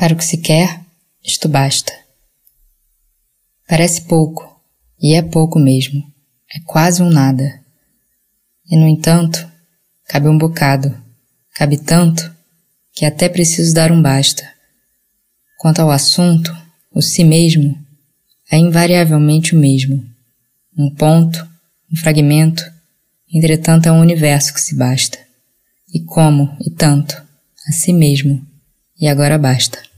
Para o que se quer, isto basta. Parece pouco, e é pouco mesmo. É quase um nada. E no entanto, cabe um bocado, cabe tanto, que até preciso dar um basta. Quanto ao assunto, o si mesmo é invariavelmente o mesmo. Um ponto, um fragmento, entretanto é um universo que se basta. E como, e tanto, a si mesmo, e agora basta.